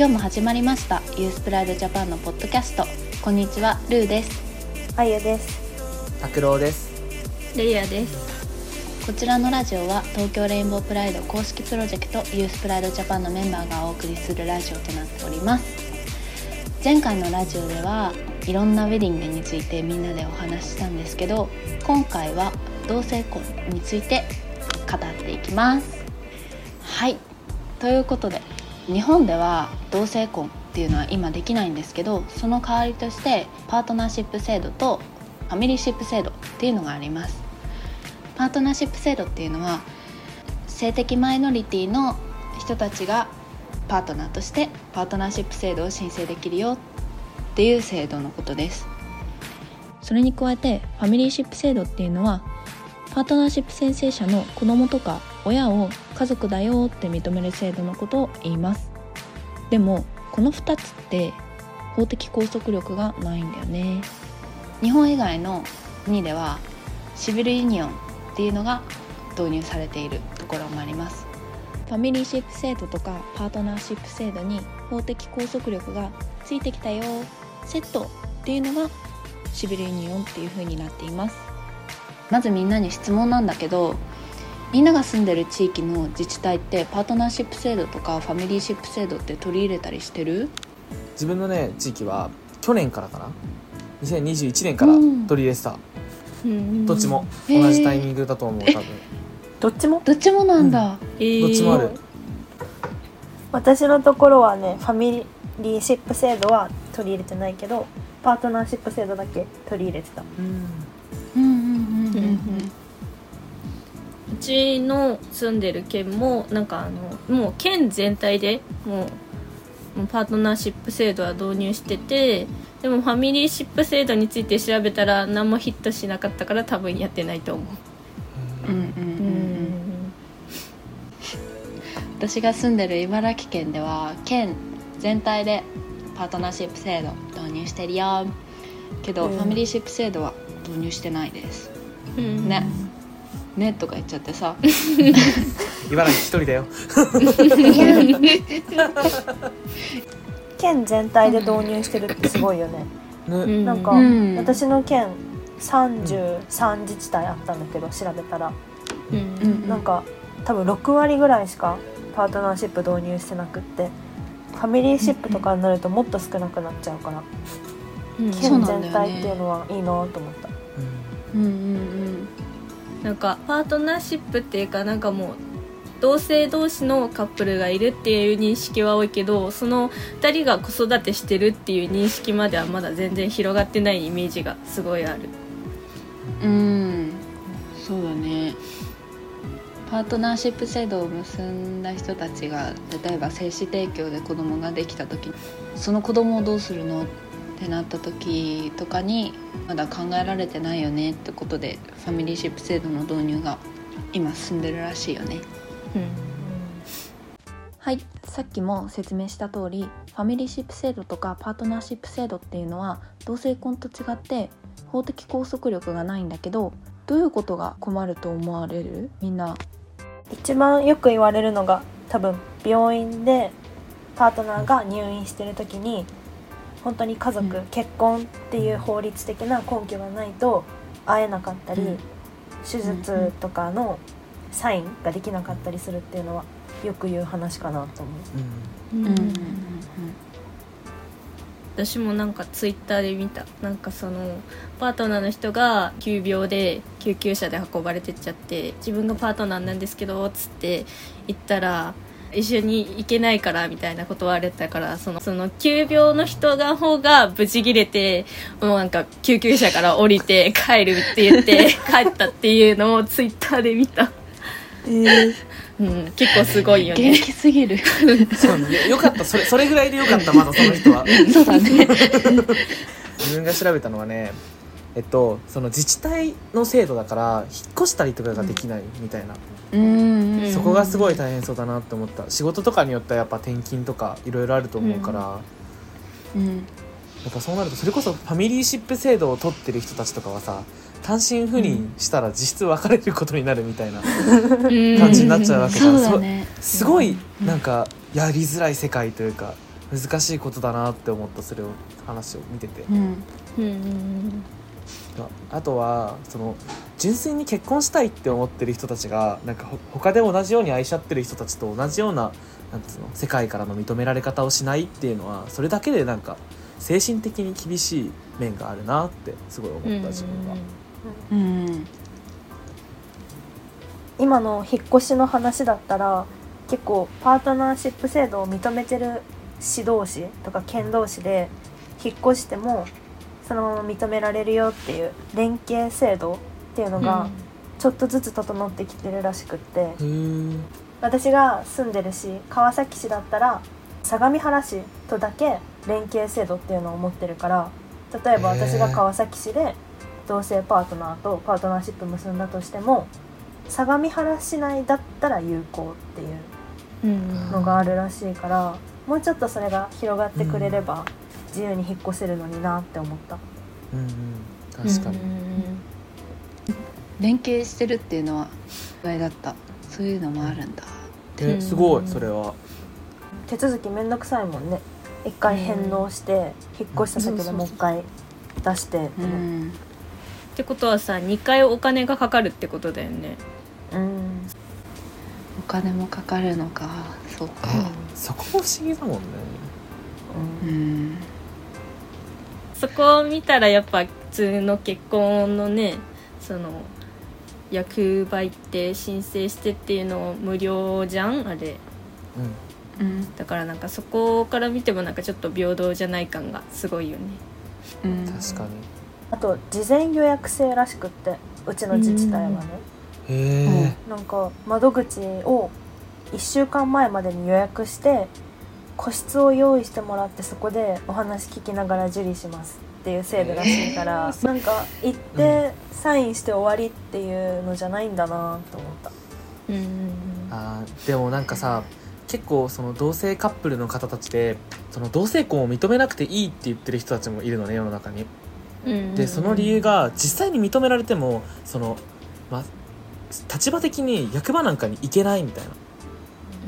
今日も始まりました。ユースプライドジャパンのポッドキャスト。こんにちはルーです。あゆです。拓郎です。レイヤです。こちらのラジオは東京レインボープライド公式プロジェクトユースプライドジャパンのメンバーがお送りするラジオとなっております。前回のラジオではいろんなウェディングについてみんなでお話ししたんですけど今回は同性婚について語っていきます。はい。ということで日本では同性婚っていうのは今できないんですけどその代わりとしてパートナーシップ制度とファミリーシップ制度っていうのがあります。パートナーシップ制度っていうのは性的マイノリティの人たちがパートナーとしてパートナーシップ制度を申請できるよっていう制度のことです。それに加えてファミリーシップ制度っていうのはパートナーシップ宣誓者の子供とか親を家族だよって認める制度のことを言います。でもこの2つって法的拘束力がないんだよね。日本以外の国ではシビルユニオンっていうのが導入されているところもあります。ファミリーシップ制度とかパートナーシップ制度に法的拘束力がついてきたよセットっていうのがシビルユニオンっていう風になっています。まずみんなに質問なんだけどみんなが住んでる地域の自治体ってパートナーシップ制度とかファミリーシップ制度って取り入れたりしてる？自分のね地域は去年からかな。2021年からうん。取り入れてた、うんどっちも同じタイミングだと思う多分。どっちも？どっちもなんだ、えー。どっちもある。私のところはねファミリーシップ制度は取り入れてないけどパートナーシップ制度だけ取り入れてた。うんうんうんうん。うんうちの住んでる県もなんかあのもう県全体でもうパートナーシップ制度は導入しててでもファミリーシップ制度について調べたら何もヒットしなかったから多分やってないと思う。うんうんうんうん。私が住んでる茨城県では県全体でパートナーシップ制度導入してるよ。けど、うん。ファミリーシップ制度は導入してないです。うん。ねねとか言っちゃってさ。茨城一人だよ。県全体で導入してるってすごいよね。ね、うん。なんか、うん。私の県33自治体あったんだけど調べたら、うんうんなんか多分6割ぐらいしかパートナーシップ導入してなくってファミリーシップとかになるともっと少なくなっちゃうから、うん。県全体っていうのはいいなと思った。うんうんなんかパートナーシップっていうかなんかもう同性同士のカップルがいるっていう認識は多いけどその2人が子育てしてるっていう認識まではまだ全然広がってないイメージがすごいある。うんうんそうだね。パートナーシップ制度を結んだ人たちが例えば精子提供で子供ができた時その子供をどうするの？ってなった時とかにまだ考えられてないよねってことでファミリーシップ制度の導入が今進んでるらしいよね。はい。さっきも説明した通りファミリーシップ制度とかパートナーシップ制度っていうのは同性婚と違って法的拘束力がないんだけどどういうことが困ると思われる？みんな。一番よく言われるのが多分病院でパートナーが入院してる時に本当に家族、うん。結婚っていう法律的な根拠がないと会えなかったり、うん。手術とかのサインができなかったりするっていうのはよく言う話かなと思う。うん。うん。うん。私もなんかツイッターで見た。なんかそのパートナーの人が急病で救急車で運ばれてっちゃって自分がパートナーなんですけどつって言ったら一緒に行けないからみたいなこと言われたからそのその急病の人が方がブチギレてもうなんか救急車から降りて帰るって言って 帰ったっていうのをツイッターで見た、うん、結構すごいよ元ね気すぎる。そうよよかった。それそれぐらいでよかったまだその人は。そうだね。自分が調べたのはねえっとその自治体の制度だから引っ越したりとかができないみたいな、うんうんそこがすごい大変そうだなって思った。仕事とかによってはやっぱ転勤とかいろいろあると思うから、うん。やっぱそうなるとそれこそファミリーシップ制度を取ってる人たちとかはさ単身赴任したら実質別れることになるみたいな感感じになっちゃうわけじゃん、そうだね。そすごいなんかやりづらい世界というか難しいことだなって思ったそれを話を見てて、うんうんうんあとはその純粋に結婚したいって思ってる人たちがなんかほ他で同じように愛し合ってる人たちと同じようななんつうの世界からの認められ方をしないっていうのはそれだけでなんか精神的に厳しい面があるなってすごい思うんった自分は。うん今の引っ越しの話だったら結構パートナーシップ制度を認めてる市同士とか県同士で引っ越してもそのまま認められるよっていう連携制度っていうのがちょっとずつ整ってきてるらしくって。へー。私が住んでる市川崎市だったら相模原市とだけ連携制度っていうのを持ってるから例えば私が川崎市で同性パートナーとパートナーシップ結んだとしても相模原市内だったら有効っていううんのがあるらしいからもうちょっとそれが広がってくれれば自由に引っ越せるのになって思った。うんうん。確かに、連携してるっていうのは意外だった。そういうのもあるんだえすごいそれは。手続きめんどくさいもんね。一回返納して引っ越した先でもう一回出して。ってうねん。ってことはさ2回お金がかかるってことだよね。うん。お金もかかるのか。そうか。そこも不思議だもんね。うんそこを見たらやっぱ普通の結婚のねその役場行って申請してっていうの無料じゃんあれ。うん。うん。だからなんかそこから見てもなんかちょっと平等じゃない感がすごいよね。うん。確かに。あと事前予約制らしくってうちの自治体はね。へえ。なんか窓口を1週間前までに予約して個室を用意してもらってそこでお話聞きながら受理しますっていう制度らしいから、なんか行ってサインして終わりっていうのじゃないんだなと思った。うんあーでもなんかさ結構その同性カップルの方たちでその同性婚を認めなくていいって言ってる人たちもいるのね世の中に。うんでその理由が実際に認められてもその、まあ、立場的に役場なんかに行けないみたいな。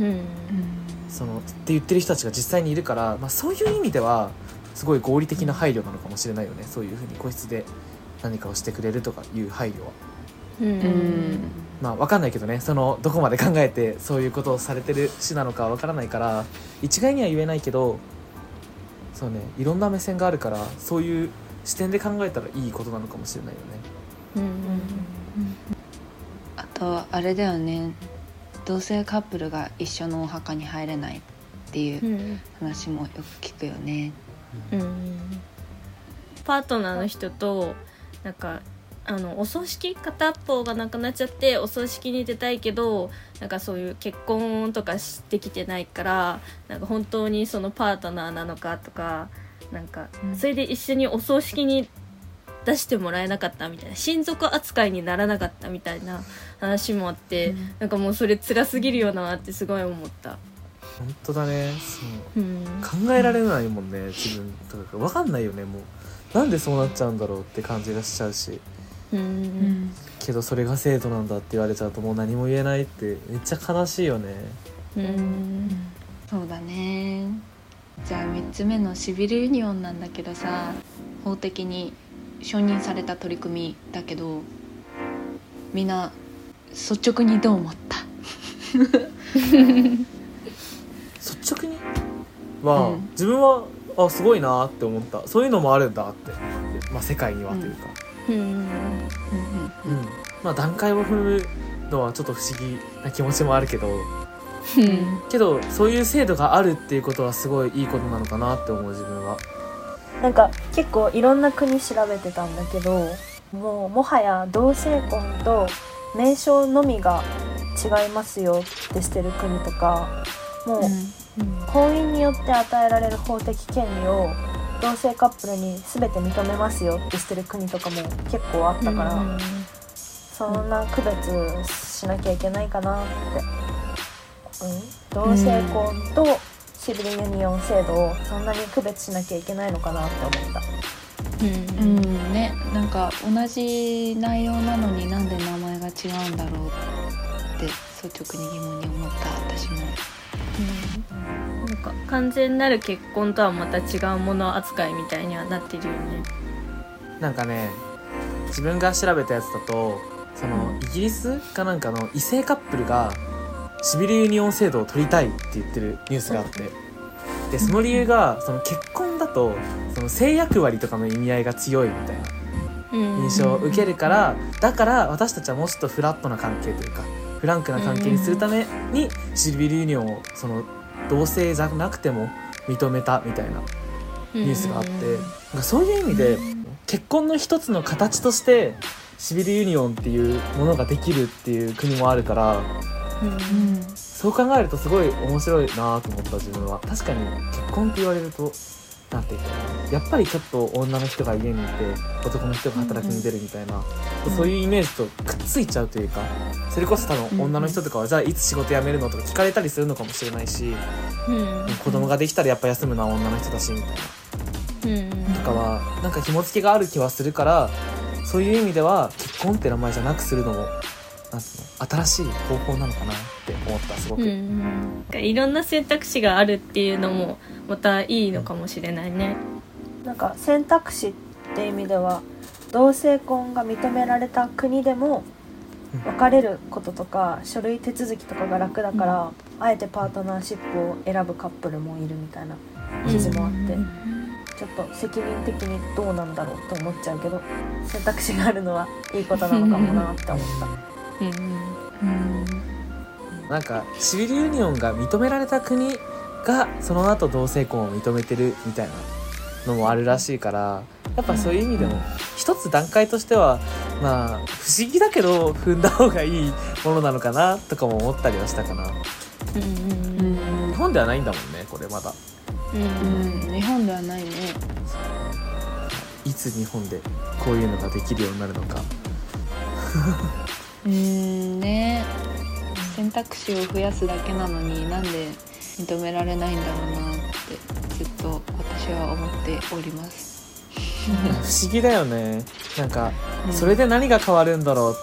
うんそのって言ってる人たちが実際にいるから、まあ、そういう意味ではすごい合理的な配慮なのかもしれないよね。そういうふうに個室で何かをしてくれるとかいう配慮は。うん。うんまあ、わかんないけどね。そのどこまで考えてそういうことをされてる市なのかわからないから一概には言えないけどそうね。いろんな目線があるからそういう視点で考えたらいいことなのかもしれないよね。うん。あとあれだよね同性カップルが一緒のお墓に入れないっていううん。話もよく聞くよね。うん。パートナーの人となんかあのお葬式片っぽがなくなっちゃってお葬式に出たいけどなんかそういう結婚とかしてきてないからなんか本当にそのパートナーなのかとかなんかうん。それで一緒にお葬式に出してもらえなかったみたいな親族扱いにならなかったみたいな話もあって、うん。なんかもうそれ辛すぎるよなってすごい思った。本当だね。そう。うん。考えられないもんね自分とか。わかんないよねもう。なんでそうなっちゃうんだろうって感じがしちゃうし。うん。けどそれが制度なんだって言われちゃうともう何も言えないってめっちゃ悲しいよね。うん。そうだね。じゃあ3つ目のシビルユニオンなんだけどさ法的に承認された取り組みだけどみんな率直にどう思った？率直に？は、うん。自分はあすごいなって思った。そういうのもあるんだって、まあ、世界にはというか、うん。うん。まあ段階を踏むのはちょっと不思議な気持ちもあるけど。うん。けどそういう制度があるっていうことはすごいいいことなのかなって思う自分はなんか結構いろんな国調べてたんだけどもうもはや同性婚と名称のみが違いますよってしてる国とかもう婚姻によって与えられる法的権利を同性カップルに全て認めますよってしてる国とかも結構あったから、そんな区別しなきゃいけないかなって、うん、同性婚とシビルユニオン制度をそんなに区別しなきゃいけないのかなって思った。ううん。んね。なんか同じ内容なのになんで名前が違うんだろうって率直に疑問に思った私も。なんかか完全なる結婚とはまた違うもの扱いみたいにはなってるよね。なんかね自分が調べたやつだとそのイギリスかなんかの異性カップルがシビルユニオン制度を取りたいって言ってるニュースがあって。でその理由がその結婚だとその性役割とかの意味合いが強いみたいな印象を受けるからだから私たちはもうちょっとフラットな関係というかフランクな関係にするためにシビルユニオンをその同性じゃなくても認めたみたいなニュースがあって。なんかそういう意味で結婚の一つの形としてシビルユニオンっていうものができるっていう国もあるからそう考えるとすごい面白いなと思った自分は確かに結婚って言われるとなんていうかやっぱりちょっと女の人が家にいて男の人が働きに出るみたいな、そういうイメージとくっついちゃうというかそれこそ多分女の人とかは、じゃあいつ仕事辞めるのとか聞かれたりするのかもしれないし、うん子供ができたらやっぱ休むのは女の人だしみたいな、うんとかはなんか紐付けがある気はするからそういう意味では結婚って名前じゃなくするのもなん新しい方法なのかなって思ったすごく、うんうん、いろんな選択肢があるっていうのもまたいいのかもしれないね。なんか選択肢って意味では同性婚が認められた国でも別れることとか書類手続きとかが楽だから、あえてパートナーシップを選ぶカップルもいるみたいな記事もあって、ちょっと責任的にどうなんだろうと思っちゃうけど選択肢があるのはいいことなのかもなって思った。うん。なん。かシビルユニオンが認められた国がその後同性婚を認めてるみたいなのもあるらしいからやっぱそういう意味でも一つ段階としてはまあ不思議だけど踏ん。だ方がいいものなのかなとかも思ったりはしたかな日本ではないん。だもん。ねこれまだうん、日本ではないねいつ日本でこういうのができるようになるのかうんね。選択肢を増やすだけなのになんで認められないんだろうなってずっと私は思っております。不思議だよね。なんかうん。それで何が変わるんだろうっ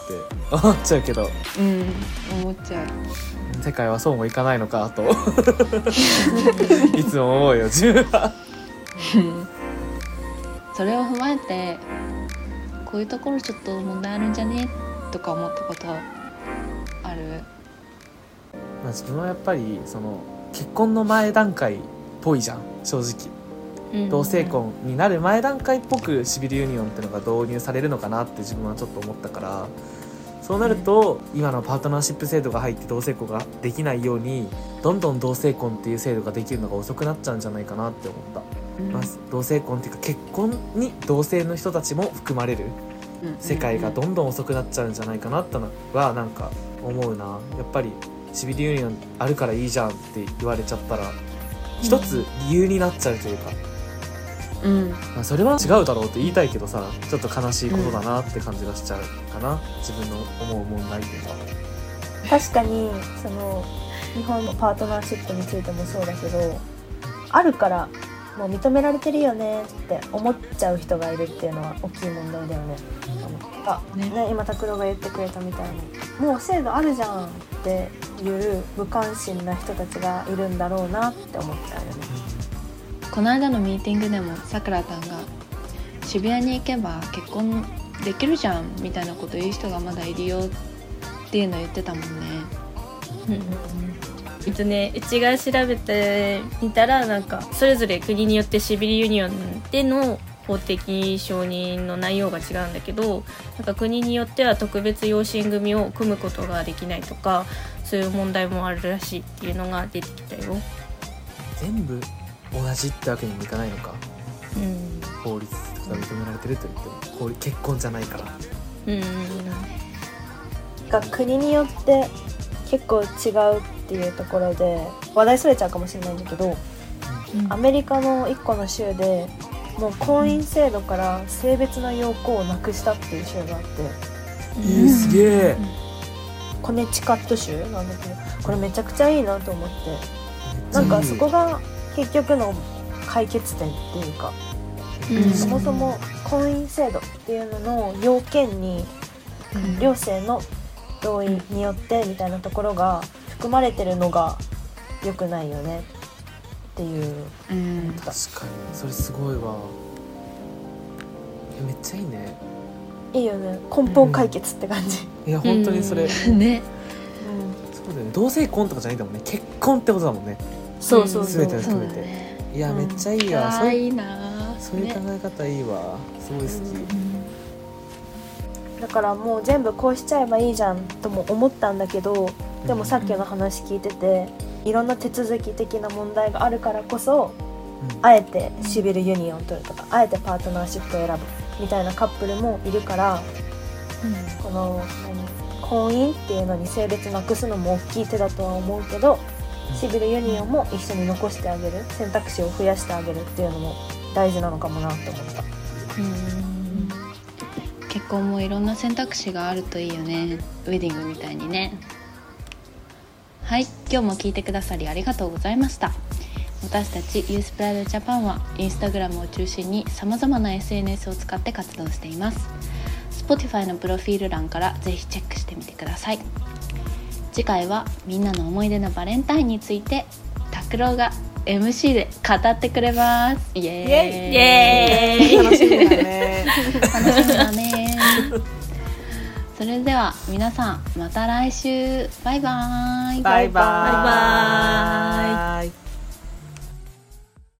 て思っちゃうけど。うん思っちゃう。世界はそうもいかないのかと。いつも思うよ自分は。それを踏まえてこういうところちょっと問題あるんじゃね？とか思ったことある？まあ自分はやっぱりその結婚の前段階っぽいじゃん正直。同性婚になる前段階っぽくシビルユニオンってのが導入されるのかなって自分はちょっと思ったからそうなると今のパートナーシップ制度が入って同性婚ができないようにどんどん同性婚っていう制度ができるのが遅くなっちゃうんじゃないかなって思った、まあ、同性婚っていうか結婚に同性の人たちも含まれる世界がどんどん遅くなっちゃうんじゃないかなってのはなんか思うな。やっぱりシビルユニオンあるからいいじゃんって言われちゃったら一つ理由になっちゃうというか、うん。まあ、それは違うだろうって言いたいけどさちょっと悲しいことだなって感じがしちゃうかな、自分の思う問題っていうか確かにその日本のパートナーシップについてもそうだけどあるからもう認められてるよねって思っちゃう人がいるっていうのは大きい問題だよね。あねね今拓郎が言ってくれたみたいにもう制度あるじゃんっていう無関心な人たちがいるんだろうなって思っちゃうよね。この間のミーティングでもさくらたんが渋谷に行けば結婚できるじゃんみたいなこと言う人がまだいるよっていうの言ってたもんねえっとねうちが調べてみたらなんかそれぞれ国によってシビルユニオンでの法的承認の内容が違うんだけどなんか国によっては特別養子縁組を組むことができないとかそういう問題もあるらしいっていうのが出てきたよ。全部同じってわけにもいかないのか。うん。法律とか認められてると言っても結婚じゃないから。うんが国によって結構違うっていうところで話題それちゃうかもしれないんだけどアメリカの1個の州でもう婚姻制度から性別の要項をなくしたっていう州があってえー、すげえ。コネチカット州なんだけどこれめちゃくちゃいいなと思ってなんかそこが結局の解決点っていうか、うん。そもそも婚姻制度っていうのの要件に両性の同意によってみたいなところが含まれてるのが良くないよね。っっていう。うん。確かにそれすごいわ。えめっちゃいいね。いいよね。根本解決って感じ、いや本当にそれ、うん。そうねだよね。同性婚とかじゃないんだもんね。結婚ってことだもんね。そうそうそう、全てそうだね。いやうんめっちゃいいわ、かそういいいなそういう考ねえ方いいわ。すごい好き、だからもう全部こうしちゃえばいいじゃんとも思ったんだけどでもさっきの話聞いてていろんな手続き的な問題があるからこそうん。あえてシビルユニオンを取るとかあえてパートナーシップを選ぶみたいなカップルもいるからこの何婚姻っていうのに性別なくすのも大きい手だとは思うけどシビルユニオンも一緒に残してあげる選択肢を増やしてあげるっていうのも大事なのかもなって思った。うん。結婚もいろんな選択肢があるといいよね。ウェディングみたいにねはい今日も聞いてくださりありがとうございました。私たちユースプライドジャパンはインスタグラムを中心にさまざまな SNS を使って活動しています。Spotify のプロフィール欄からぜひチェックしてみてください。次回はみんなの思い出のバレンタインについて拓郎が MC で語ってくれます。イエーイ。イエイ。イエーイ。楽しみだね。楽しみだねそれでは皆さんまた来週。バイバイ。バイババイバイ